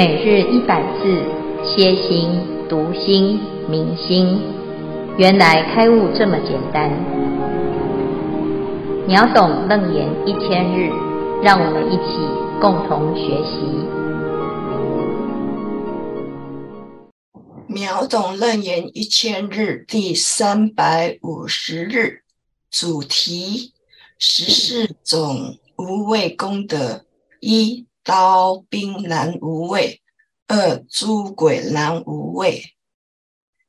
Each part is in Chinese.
每日一百字，歇心、读心、明心，原来开悟这么简单。秒懂楞严一千日，让我们一起共同学习。秒懂楞严一千日第三百五十日，主题：十四种无畏功德一。刀兵难无畏，二诸鬼难无畏。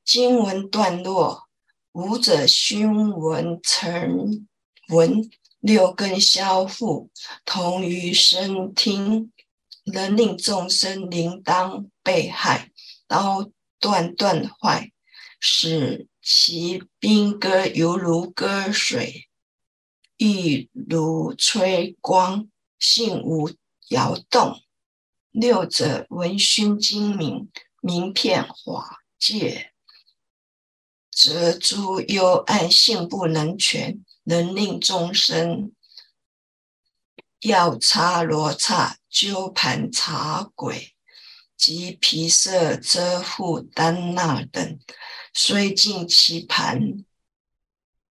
经文段落：吾者熏闻沉闻六根消覆，同于身听，能令众生铃铛被害，刀断断坏，使其兵戈犹如割水，亦如吹光，性无。摇动，六者闻熏精明，明遍法界，则诸幽暗性不能全，能令众生药叉罗刹纠盘查鬼及皮色遮覆丹那等，虽尽其盘，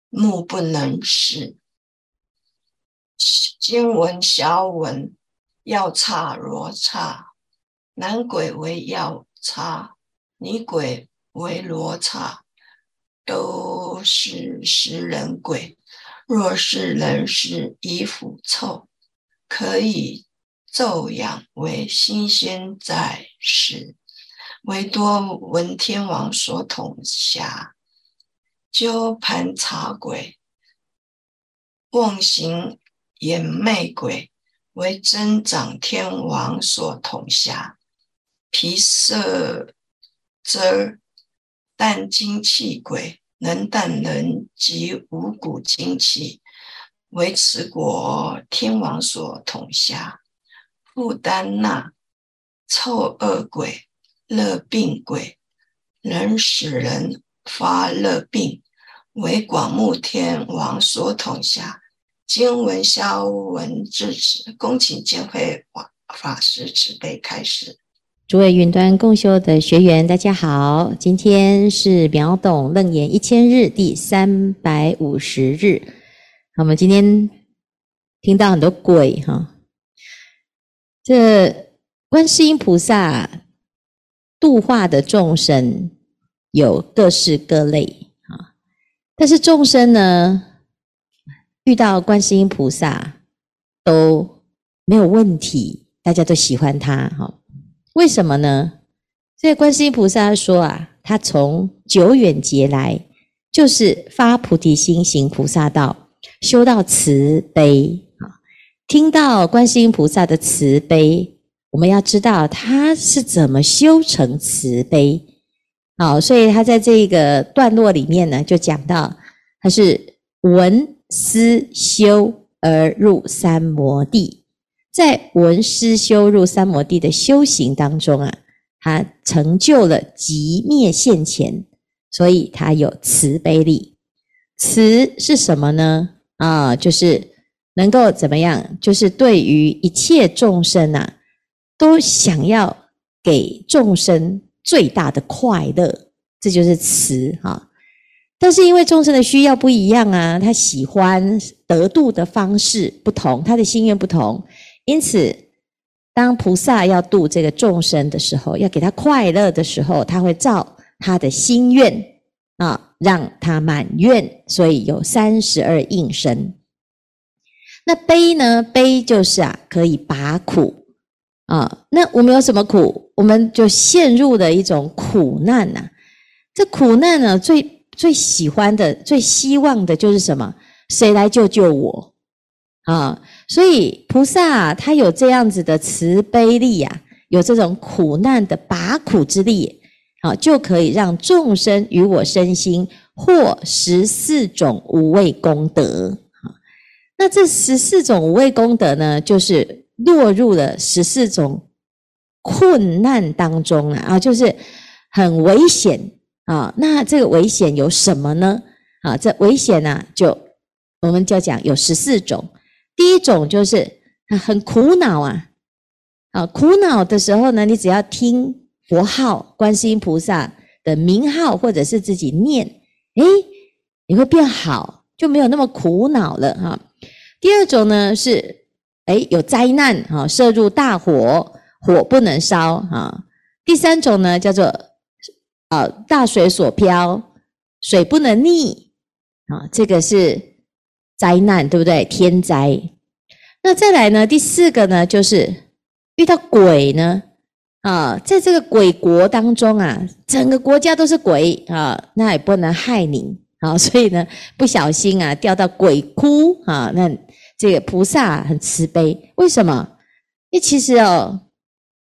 目不能视。经文小文。药叉罗刹，男鬼为药叉，女鬼为罗刹，都是食人鬼。若是人食已腐臭，可以昼养为新鲜在食。为多闻天王所统辖，鸠盘茶鬼，妄行魇魅鬼。为增长天王所统辖，皮色遮断精气鬼，能断人及五谷精气，为持国天王所统辖。覆怛那臭恶鬼，热病鬼，能使人发热病，为广目天王所统辖。经文消文至此，恭请见辉法法师慈悲开示。诸位云端共修的学员，大家好，今天是秒懂楞严一千日第三百五十日。我们今天听到很多鬼哈，这观世音菩萨度化的众生有各式各类啊，但是众生呢，遇到观世音菩萨都没有问题，大家都喜欢他，哈？为什么呢？这个观世音菩萨说啊，他从久远劫来就是发菩提心行菩萨道，修到慈悲啊。听到观世音菩萨的慈悲，我们要知道他是怎么修成慈悲。好，所以他在这个段落里面呢，就讲到他是闻。思修而入三摩地，在闻思修入三摩地的修行当中啊，他成就了寂灭现前，所以他有慈悲力。慈是什么呢？啊，就是能够怎么样？就是对于一切众生啊，都想要给众生最大的快乐，这就是慈哈。但是因为众生的需要不一样啊，他喜欢得度的方式不同，他的心愿不同，因此当菩萨要度这个众生的时候，要给他快乐的时候，他会照他的心愿啊，让他满愿，所以有三十二应身。那悲呢？悲就是啊，可以拔苦啊。那我们有什么苦？我们就陷入了一种苦难呐、这苦难呢，最最喜欢的、最希望的就是什么？谁来救救我啊？所以菩萨啊，他有这样子的慈悲力呀，有这种苦难的拔苦之力，啊，就可以让众生与我身心获十四种无畏功德。那这十四种无畏功德呢，就是落入了十四种困难当中啊，就是很危险。啊，那这个危险有什么呢？啊，这危险呢、啊，就我们就讲有十四种。第一种就是很苦恼啊，啊，苦恼的时候呢，你只要听佛号、观世音菩萨的名号，或者是自己念，诶，你会变好，就没有那么苦恼了哈。第二种呢是，诶，有灾难哈，涉入大火，火不能烧哈。第三种呢叫做，啊，大水所漂，水不能逆啊，这个是灾难，对不对？天灾。那再来呢？第四个呢，就是遇到鬼呢，啊，在这个鬼国当中啊，整个国家都是鬼啊，那也不能害你啊，所以呢，不小心啊掉到鬼窟啊，那这个菩萨很慈悲，为什么？因为其实哦，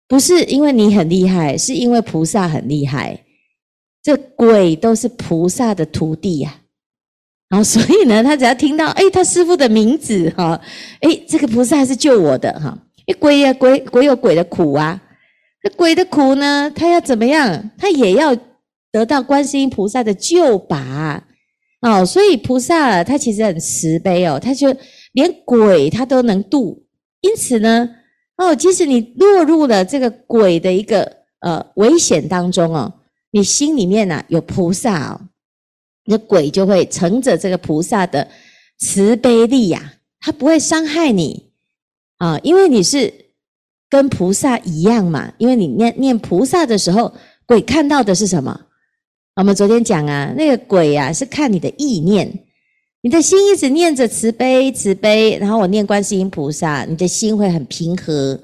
不是因为你很厉害，是因为菩萨很厉害，这鬼都是菩萨的徒弟呀。然后，所以呢，他只要听到，哎，他师父的名字，哈，哎，这个菩萨是救我的，哈，因为鬼呀，鬼鬼有鬼的苦啊，那鬼的苦呢，他要怎么样？他也要得到观世音菩萨的救拔，哦，所以菩萨他其实很慈悲哦，他就连鬼他都能度，因此呢，哦，即使你落入了这个鬼的一个呃危险当中哦，你心里面呢、有菩萨哦。那鬼就会乘着这个菩萨的慈悲力呀、啊，他不会伤害你啊，因为你是跟菩萨一样嘛。因为你念念菩萨的时候，鬼看到的是什么？我们昨天讲啊，那个鬼啊是看你的意念，你的心一直念着慈悲慈悲，然后我念观世音菩萨，你的心会很平和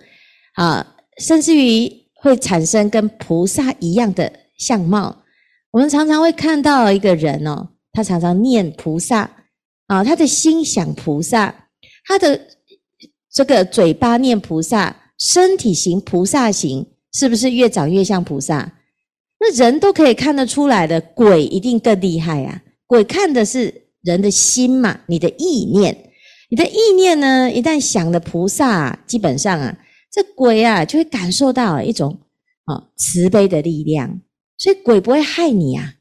啊，甚至于会产生跟菩萨一样的相貌。我们常常会看到一个人哦，他常常念菩萨啊，他的心想菩萨，他的这个嘴巴念菩萨，身体行菩萨行，是不是越长越像菩萨？那人都可以看得出来的，鬼一定更厉害啊！鬼看的是人的心嘛，你的意念，你的意念呢，一旦想了菩萨，基本上啊，这鬼啊就会感受到一种啊慈悲的力量。所以鬼不会害你呀，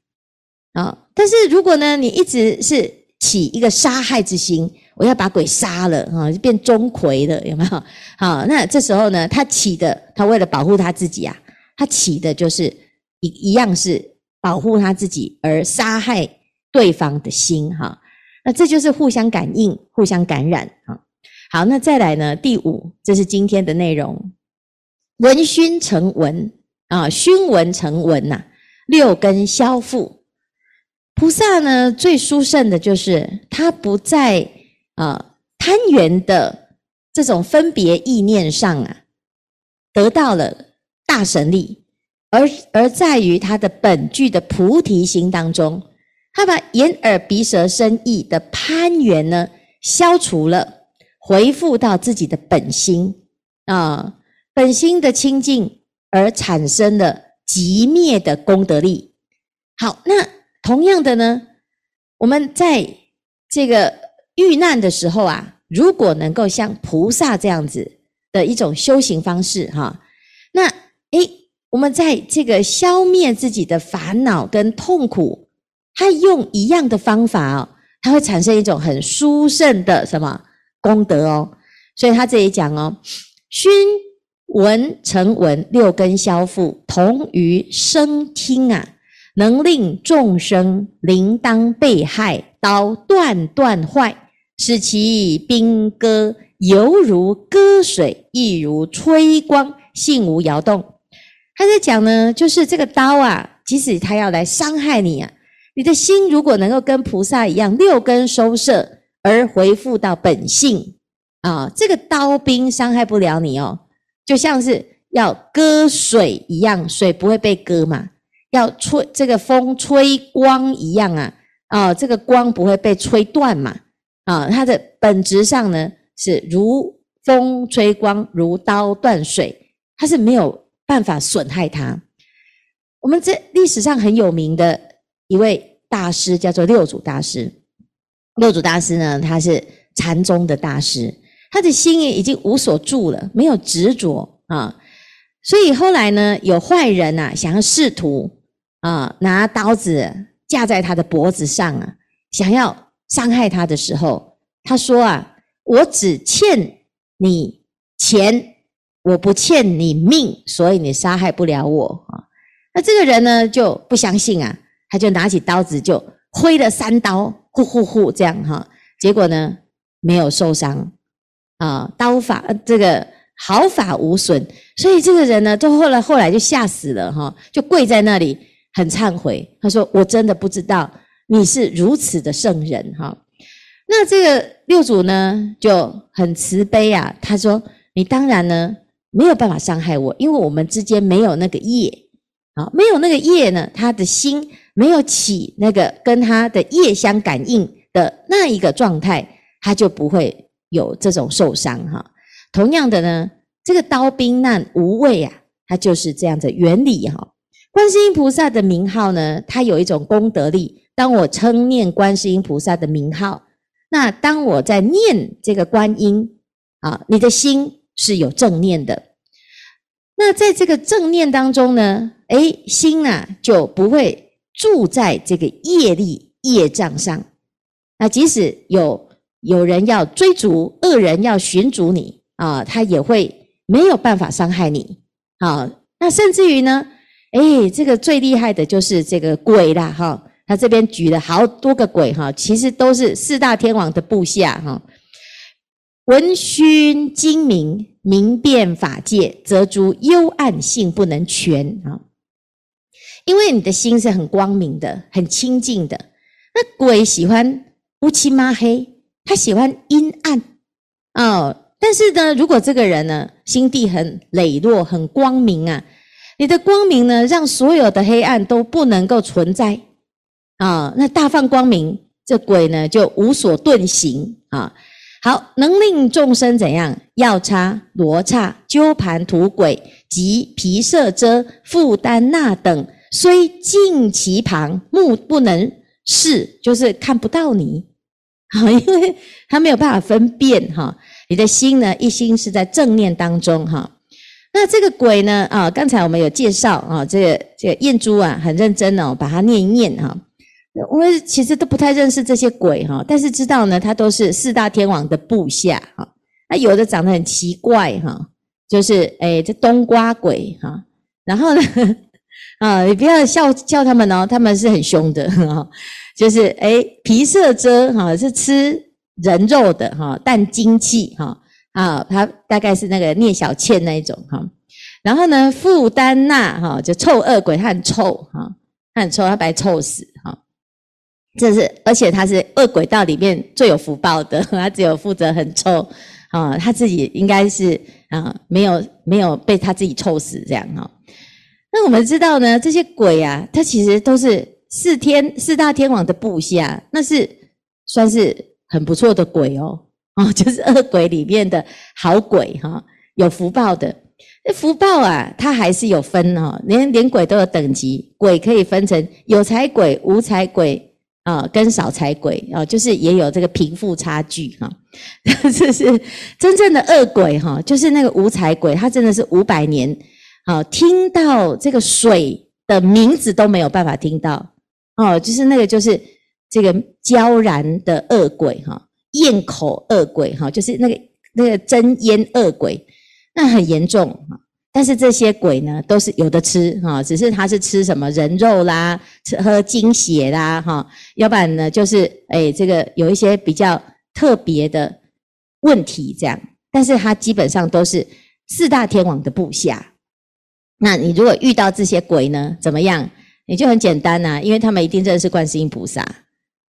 啊！但是如果呢，你一直是起一个杀害之心，我要把鬼杀了啊，就变钟馗了，有没有？好，那这时候呢，他起的，他为了保护他自己啊，他起的就是一一样是保护他自己而杀害对方的心哈。那这就是互相感应、互相感染啊。好，那再来呢，第五，这是今天的内容，闻熏成闻啊，熏闻成闻呐。六根消覆，菩萨呢，最殊胜的就是他不在啊贪缘的这种分别意念上啊，得到了大神力，而而在于他的本具的菩提心当中，他把眼耳鼻舌身意的攀缘呢消除了，回复到自己的本心啊，本心的清净而产生了。寂灭的功德力，好，那同样的呢，我们在这个遇难的时候啊，如果能够像菩萨这样子的一种修行方式哈，那诶，我们在这个消灭自己的烦恼跟痛苦，他用一样的方法哦，它会产生一种很殊胜的什么功德哦，所以他这里讲哦，熏。闻成闻，六根消覆，同于声听啊，能令众生铃铛被害，刀断断坏，使其兵戈犹如割水，亦如吹光，性无摇动。他在讲呢，就是这个刀啊，即使他要来伤害你啊，你的心如果能够跟菩萨一样，六根收摄而回复到本性啊，这个刀兵伤害不了你哦。就像是要割水一样，水不会被割嘛？要吹这个风吹光一样啊，啊，这个光不会被吹断嘛？啊，它的本质上呢是如风吹光，如刀断水，它是没有办法损害它。我们这历史上很有名的一位大师叫做六祖大师。六祖大师呢，他是禅宗的大师。他的心也已经无所住了，没有执着啊，所以后来呢，有坏人呐、啊，想要试图啊，拿刀子架在他的脖子上啊，想要伤害他的时候，他说啊，我只欠你钱我不欠你命，所以你杀害不了我啊。那这个人呢就不相信啊，他就拿起刀子就挥了三刀，呼呼呼这样哈，结果呢没有受伤啊，刀法这个毫发无损，所以这个人呢，就后来后来就吓死了哈，就跪在那里很忏悔，他说：“我真的不知道你是如此的圣人哈。”那这个六祖呢就很慈悲啊，他说：“你当然呢没有办法伤害我，因为我们之间没有那个业。啊，没有那个业呢，他的心没有起那个跟他的业相感应的那一个状态，他就不会有这种受伤哈。同样的呢，这个刀兵难无畏啊，它就是这样的原理哈。观世音菩萨的名号呢，它有一种功德力。当我称念观世音菩萨的名号。那当我在念这个观音啊，你的心是有正念的。那在这个正念当中呢，哎，心啊就不会住在这个业力业障上。那即使有有人要追逐，恶人要寻逐你啊，他也会没有办法伤害你。啊，那甚至于呢，哎，这个最厉害的就是这个鬼啦，哈。他这边举了好多个鬼哈，其实都是四大天王的部下哈。闻熏精明，明辨法界，则诸幽暗性不能全啊。因为你的心是很光明的，很清净的。那鬼喜欢乌漆嘛黑，他喜欢阴暗哦。但是呢，如果这个人呢，心地很磊落，很光明啊，你的光明呢，让所有的黑暗都不能够存在。啊，那大放光明，这鬼呢就无所遁形啊。好，能令众生怎样？药叉、罗刹、鸠盘土鬼及皮色遮、傅丹那等，虽近其旁，目不能视，就是看不到你。啊，因为他没有办法分辨哈。你的心呢，一心是在正念当中哈。那这个鬼呢，啊，刚才我们有介绍啊，这个这个念珠啊，很认真哦，把它念一念哈。我其实都不太认识这些鬼哈，但是知道呢，他都是四大天王的部下哈。那有的长得很奇怪哈，就是诶这冬瓜鬼哈。然后呢，啊，你不要笑笑他们哦，他们是很凶的哈。就是诶皮色遮哈，是吃人肉的哈，但精气哈啊，他大概是那个聂小倩那一种哈。然后呢，傅丹那哈，就臭恶鬼，他很臭哈，他很臭，他白臭死哈。这是，而且他是恶鬼道里面最有福报的，他只有负责很臭啊，他自己应该是啊，没有没有被他自己臭死这样哈。那我们知道呢，这些鬼啊，他其实都是四天四大天王的部下，那是算是很不错的鬼哦，哦，就是恶鬼里面的好鬼哈，有福报的。那福报啊，它还是有分哦，连连鬼都有等级，鬼可以分成有财鬼、无财鬼。啊，跟少财鬼啊，就是也有这个贫富差距哈。这是真正的恶鬼哈，就是那个无财鬼，他真的是五百年啊，听到这个水的名字都没有办法听到哦，就是那个就是这个焦然的恶鬼哈，咽口恶鬼哈，就是那个那个真烟恶鬼，那很严重哈。但是这些鬼呢，都是有的吃哈，只是他是吃什么人肉啦，吃喝精血啦哈，要不然呢，就是诶这个有一些比较特别的问题这样。但是他基本上都是四大天王的部下。那你如果遇到这些鬼呢，怎么样？你就很简单呐，因为他们一定认识观世音菩萨，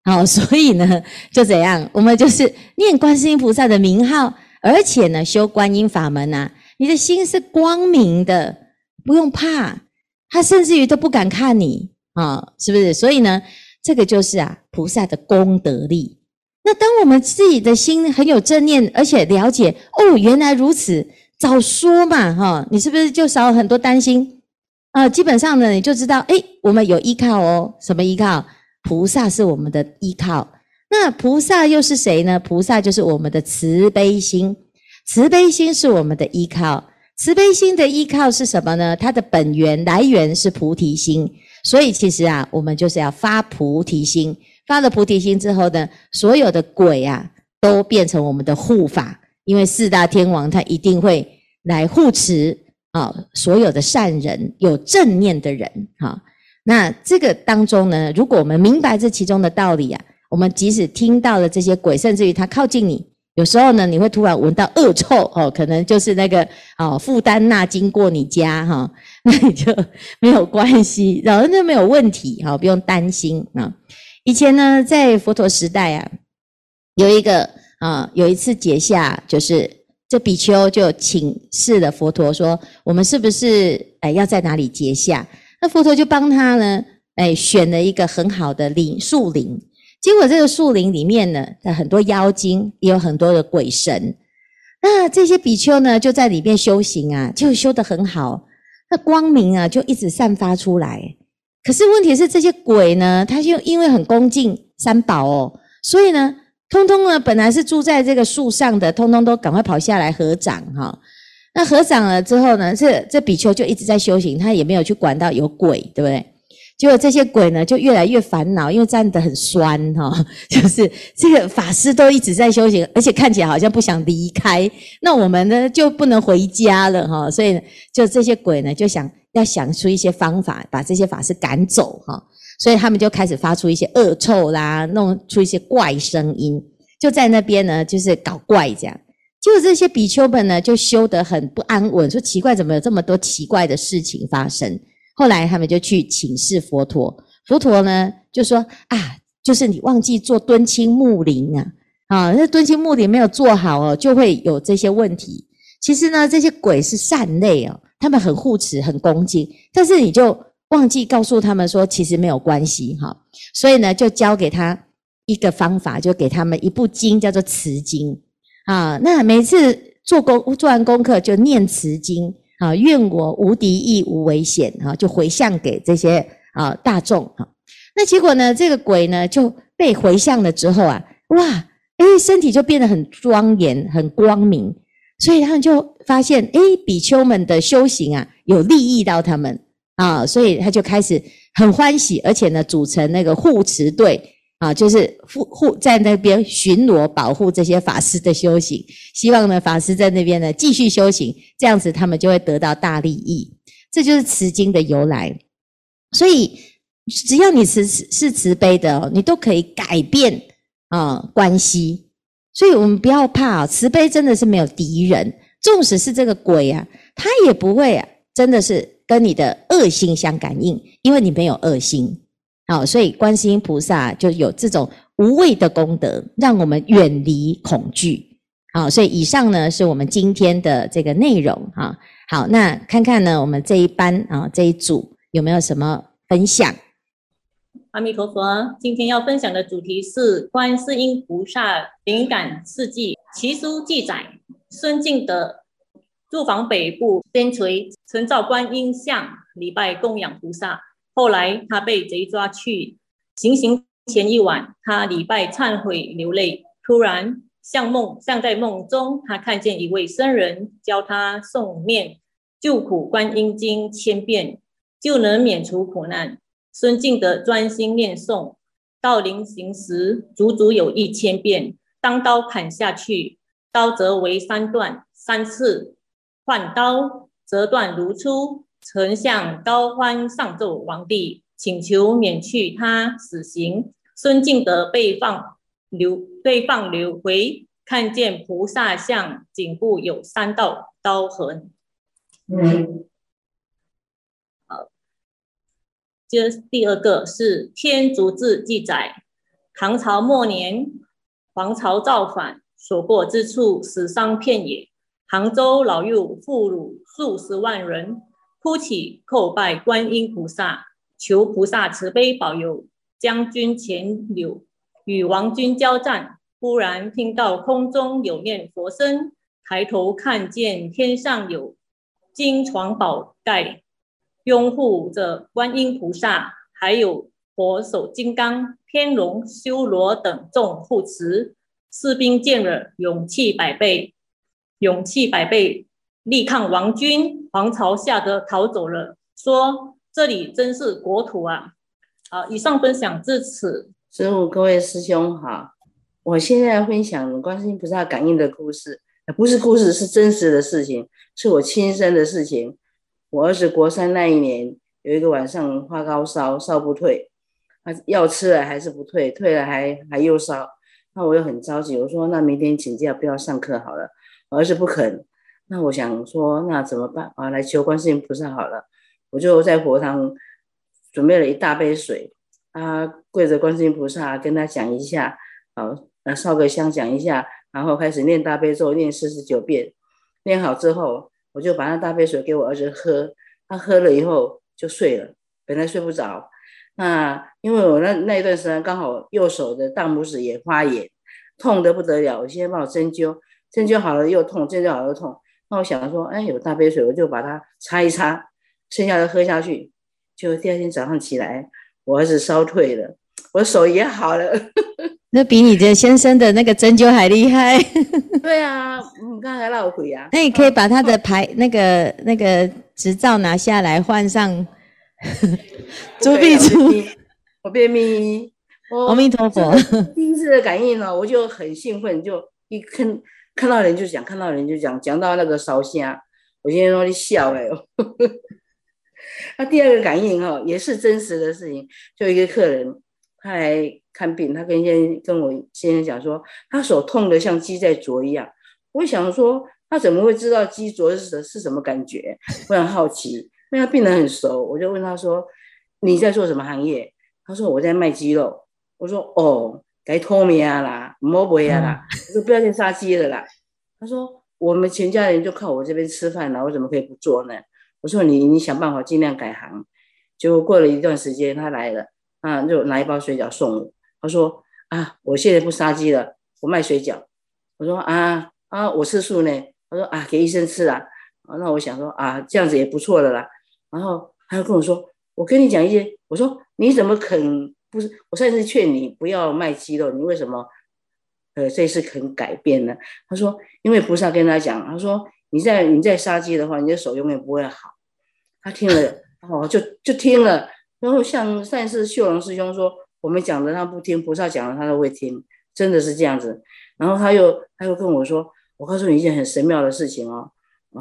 好，所以呢，就怎样？我们就是念观世音菩萨的名号，而且呢，修观音法门呐。你的心是光明的，不用怕，他甚至于都不敢看你啊，是不是？所以呢，这个就是啊，菩萨的功德力。那当我们自己的心很有正念，而且了解哦，原来如此，早说嘛，哈，你是不是就少很多担心啊？基本上呢，你就知道，诶，我们有依靠哦，什么依靠？菩萨是我们的依靠。那菩萨又是谁呢？菩萨就是我们的慈悲心。慈悲心是我们的依靠，慈悲心的依靠是什么呢？它的本源来源是菩提心，所以其实啊，我们就是要发菩提心。发了菩提心之后呢，所有的鬼啊，都变成我们的护法，因为四大天王他一定会来护持啊所有的善人，有正念的人哈。那这个当中呢，如果我们明白这其中的道理啊，我们即使听到了这些鬼，甚至于他靠近你，有时候呢，你会突然闻到恶臭哦，可能就是那个哦负担那经过你家哈，那你就没有关系，然后就没有问题哈，不用担心啊。以前呢，在佛陀时代啊，有一个啊，有一次结下，就是这比丘就请示了佛陀说：“我们是不是哎要在哪里结下？”那佛陀就帮他呢，哎选了一个很好的林树林。结果这个树林里面呢，很多妖精，也有很多的鬼神。那这些比丘呢，就在里面修行啊，就修得很好。那光明啊，就一直散发出来。可是问题是，这些鬼呢，他就因为很恭敬三宝哦，所以呢，通通呢，本来是住在这个树上的，通通都赶快跑下来合掌哈。那合掌了之后呢，这这比丘就一直在修行，他也没有去管到有鬼，对不对？结果这些鬼呢，就越来越烦恼，因为站得很酸哈，就是这个法师都一直在修行，而且看起来好像不想离开，那我们呢就不能回家了哈，所以呢，就这些鬼呢就想要想出一些方法，把这些法师赶走哈，所以他们就开始发出一些恶臭啦，弄出一些怪声音，就在那边呢就是搞怪这样，结果这些比丘们呢就修得很不安稳，说奇怪，怎么有这么多奇怪的事情发生？后来他们就去请示佛陀，佛陀呢就说啊，就是你忘记做敦亲睦邻啊，啊，那敦亲睦邻没有做好哦，就会有这些问题。其实呢，这些鬼是善类哦，他们很护持，很恭敬，但是你就忘记告诉他们说，其实没有关系哈。所以呢，就教给他一个方法，就给他们一部经，叫做持经啊。那每次做功做完功课就念持经。啊，愿我无敌亦无危险，哈，就回向给这些啊大众哈。那结果呢，这个鬼呢就被回向了之后啊，哇，哎，身体就变得很庄严、很光明，所以他们就发现，哎，比丘们的修行啊，有利益到他们啊，所以他就开始很欢喜，而且呢，组成那个护持队。啊，就是护护在那边巡逻保护这些法师的修行，希望呢法师在那边呢继续修行，这样子他们就会得到大利益。这就是持经的由来。所以只要你是是慈悲的哦，你都可以改变啊关系。所以我们不要怕啊，慈悲真的是没有敌人。纵使是这个鬼啊，他也不会啊，真的是跟你的恶心相感应，因为你没有恶心。好，所以观世音菩萨就有这种无畏的功德，让我们远离恐惧。好，所以以上呢是我们今天的这个内容啊。好，那看看呢，我们这一班啊这一组有没有什么分享？阿弥陀佛，今天要分享的主题是观世音菩萨灵感事迹。其书记载，孙敬德住房北部边陲，曾造观音像礼拜供养菩萨。后来他被贼抓去行刑前一晚，他礼拜忏悔流泪。突然像梦，像在梦中，他看见一位僧人教他诵念《救苦观音经》千遍，就能免除苦难。孙敬德专心念诵，到临行时足足有一千遍。当刀砍下去，刀则为三段，三次换刀，折断如初。丞相高欢上奏皇帝，请求免去他死刑。孙敬德被放流，被放流回，看见菩萨像颈部有三道刀痕。嗯，好，接第二个是《天竺志》记载，唐朝末年，黄巢造反，所过之处，死伤遍野。杭州老幼妇孺数十万人。哭泣叩拜观音菩萨，求菩萨慈悲保佑。将军钱柳与王军交战，忽然听到空中有念佛声，抬头看见天上有金床宝盖，拥护着观音菩萨，还有佛手金刚、天龙、修罗等众护持。士兵见了，勇气百倍，勇气百倍。力抗王军，黄巢吓得逃走了。说：“这里真是国土啊！”好，以上分享至此。师父，各位师兄好，我现在分享观世音菩萨感应的故事。不是故事，是真实的事情，是我亲身的事情。我儿子国三那一年，有一个晚上发高烧，烧不退，他药吃了还是不退，退了还还又烧，那我又很着急，我说那明天请假不要上课好了，我儿子不肯，那我想说那怎么办啊？来求观世音菩萨好了，我就在佛堂准备了一大杯水，啊，跪着观世音菩萨跟他讲一下，啊，烧个香讲一下。然后开始念大悲咒，念四十九遍，念好之后，我就把那大杯水给我儿子喝，他喝了以后就睡了，本来睡不着，那因为我那那一段时间刚好右手的大拇指也发炎，痛得不得了，我现在帮我针灸，针灸好了又痛，针灸好了又痛，那我想说，哎，有大杯水，我就把它擦一擦，剩下的喝下去，就第二天早上起来，我儿子烧退了，我手也好了。那比你的先生的那个针灸还厉害。对啊，你刚才闹鬼啊。那你可以把他的牌那个那个执照拿下来换上。朱碧珠，我便秘。阿弥陀佛。第一次的感应呢，我就很兴奋，就一看看到人就讲，看到人就讲，讲到那个烧香，我现在说你笑哎。那第二个感应哈，也是真实的事情，就一个客人，他来。看病，他跟先跟我先生讲说，他手痛得像鸡在啄一样。我想说，他怎么会知道鸡啄是是什么感觉？我很好奇，因为他病得很熟，我就问他说：“你在做什么行业？”他说：“我在卖鸡肉。”我说：“哦，该脱面啦，莫不呀啦。”我说：“不要再杀鸡了啦。”他说：“我们全家人就靠我这边吃饭了，我怎么可以不做呢？”我说：“你你想办法尽量改行。”结果过了一段时间，他来了，啊，就拿一包水饺送我。他说啊，我现在不杀鸡了，我卖水饺。我说啊啊，我吃素呢。他说啊，给医生吃啊。那我想说啊，这样子也不错的啦。然后他就跟我说，我跟你讲一些。我说你怎么肯不是？我上一次劝你不要卖鸡肉，你为什么呃这次肯改变呢？他说因为菩萨跟他讲，他说你在你在杀鸡的话，你的手永远不会好。他听了哦，就就听了。然后像上一次秀龙师兄说。我们讲的他不听，菩萨讲的他都会听，真的是这样子。然后他又他又跟我说：“我告诉你一件很神妙的事情哦。”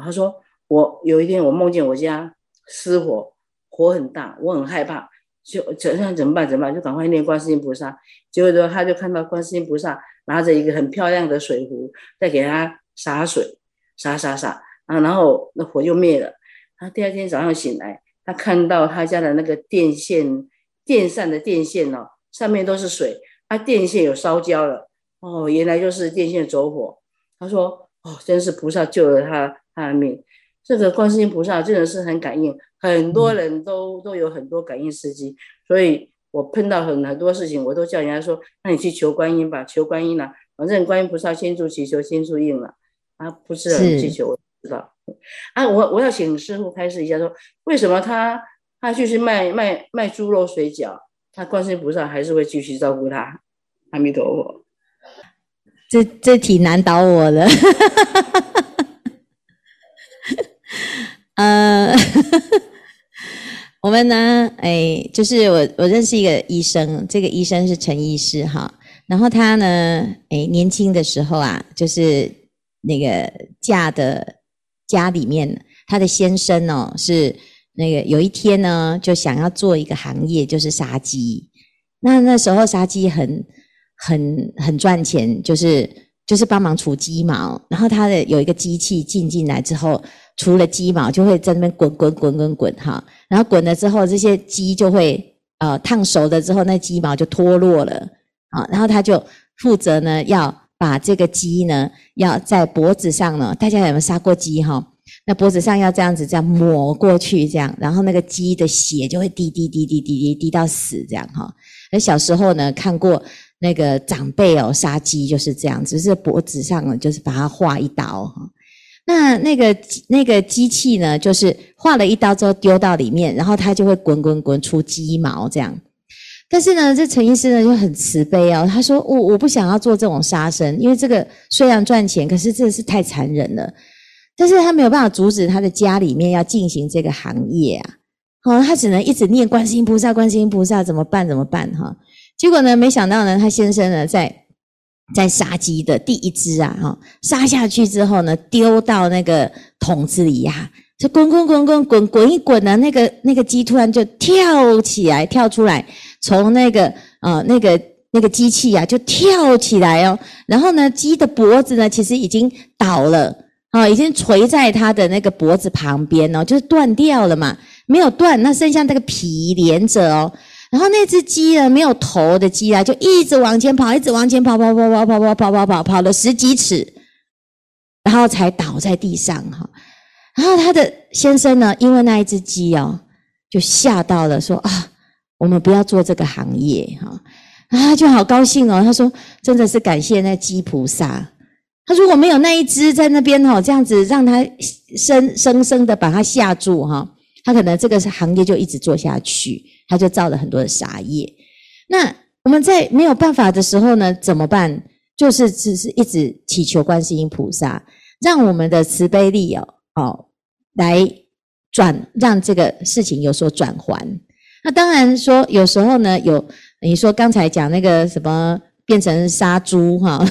他说：“我有一天我梦见我家失火，火很大，我很害怕，就怎样怎么办？怎么办？就赶快念观世音菩萨。结果说他就看到观世音菩萨拿着一个很漂亮的水壶，在给他洒水，洒洒洒啊，然后那火就灭了。他第二天早上醒来，他看到他家的那个电线。电扇的电线哦，上面都是水，他电线有烧焦了哦，原来就是电线走火。他说：“哦，真是菩萨救了他他的命。这个观世音菩萨真的是很感应，很多人都都有很多感应司机。所以我碰到很很多事情，我都叫人家说：那你去求观音吧，求观音了，反正观音菩萨先助祈求，先助应了。啊，不是很祈求，我知道。啊，我我要请师傅开示一下说，说为什么他？”他就是卖卖卖猪肉水饺，他观世音菩萨还是会继续照顾他。阿弥陀佛，这这挺难倒我的。呃，我们呢，哎，就是我我认识一个医生，这个医生是陈医师哈。然后他呢，哎，年轻的时候啊，就是那个嫁的家里面，他的先生哦是。那个有一天呢，就想要做一个行业，就是杀鸡。那那时候杀鸡很很很赚钱，就是就是帮忙除鸡毛。然后他的有一个机器进进来之后，除了鸡毛就会在那边滚滚滚滚滚哈。然后滚了之后，这些鸡就会呃烫熟了之后，那鸡毛就脱落了啊。然后他就负责呢，要把这个鸡呢，要在脖子上呢，大家有没有杀过鸡哈？那脖子上要这样子这样抹过去，这样，然后那个鸡的血就会滴滴滴滴滴滴滴到死，这样哈。那小时候呢，看过那个长辈哦杀鸡就是这样，只是脖子上呢就是把它划一刀哈。那那个那个机器呢，就是划了一刀之后丢到里面，然后它就会滚滚滚出鸡毛这样。但是呢，这陈医师呢就很慈悲哦，他说我我不想要做这种杀生，因为这个虽然赚钱，可是这是太残忍了。但是他没有办法阻止他的家里面要进行这个行业啊，好，他只能一直念观世音菩萨，观世音菩萨怎么办？怎么办？哈，结果呢，没想到呢，他先生呢，在在杀鸡的第一只啊，哈，杀下去之后呢，丢到那个桶子里呀，就滚滚滚滚滚滚一滚呢，那个那个鸡突然就跳起来，跳出来，从那个呃那个那个机器啊就跳起来哦，然后呢，鸡的脖子呢其实已经倒了啊，已经垂在它的那个脖子旁边哦，就是断掉了嘛，没有断，那剩下那个皮连着哦。然后那只鸡呢，没有头的鸡啊，就一直往前跑，一直往前跑，跑跑跑跑跑跑跑跑，跑了十几尺，然后才倒在地上哈。然后他的先生呢，因为那一只鸡哦，就吓到了，说啊，我们不要做这个行业哈。啊，就好高兴哦。他说，真的是感谢那鸡菩萨。他如果没有那一只在那边哈，这样子让他生生生的把他吓住哈，他可能这个行业就一直做下去。他就造了很多的杀业。那我们在没有办法的时候呢，怎么办？就是只是一直祈求观世音菩萨，让我们的慈悲力哦哦来转，让这个事情有所转还。那当然说，有时候呢，有你说刚才讲那个什么变成杀猪哈，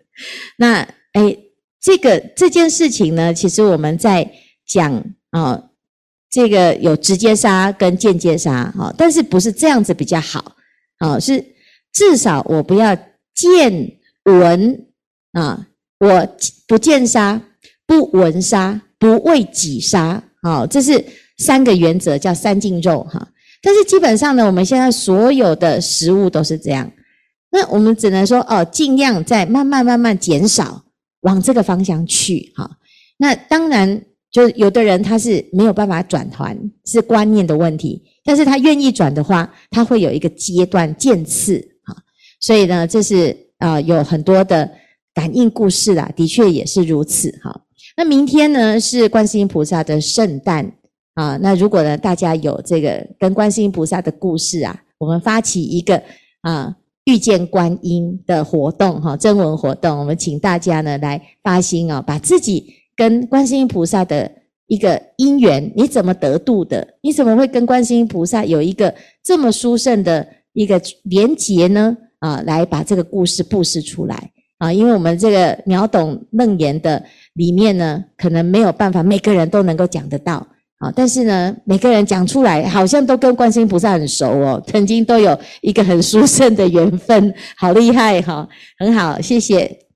那哎，这个这件事情呢，其实我们在讲啊。这个有直接杀跟间接杀，哈，但是不是这样子比较好，啊，是至少我不要见闻啊，我不见杀，不闻杀，不为己杀，好，这是三个原则，叫三净肉，哈。但是基本上呢，我们现在所有的食物都是这样，那我们只能说哦，尽量在慢慢慢慢减少，往这个方向去，哈。那当然。就有的人他是没有办法转团，是观念的问题。但是他愿意转的话，他会有一个阶段渐次啊。所以呢，这是啊有很多的感应故事啦，的确也是如此哈。那明天呢是观世音菩萨的圣诞啊。那如果呢大家有这个跟观世音菩萨的故事啊，我们发起一个啊遇见观音的活动哈，征文活动，我们请大家呢来发心啊，把自己。跟观世音菩萨的一个因缘，你怎么得度的？你怎么会跟观世音菩萨有一个这么殊胜的一个连结呢？啊，来把这个故事布施出来啊！因为我们这个秒懂楞严的里面呢，可能没有办法每个人都能够讲得到啊。但是呢，每个人讲出来，好像都跟观世音菩萨很熟哦，曾经都有一个很殊胜的缘分，好厉害哈！很好，谢谢。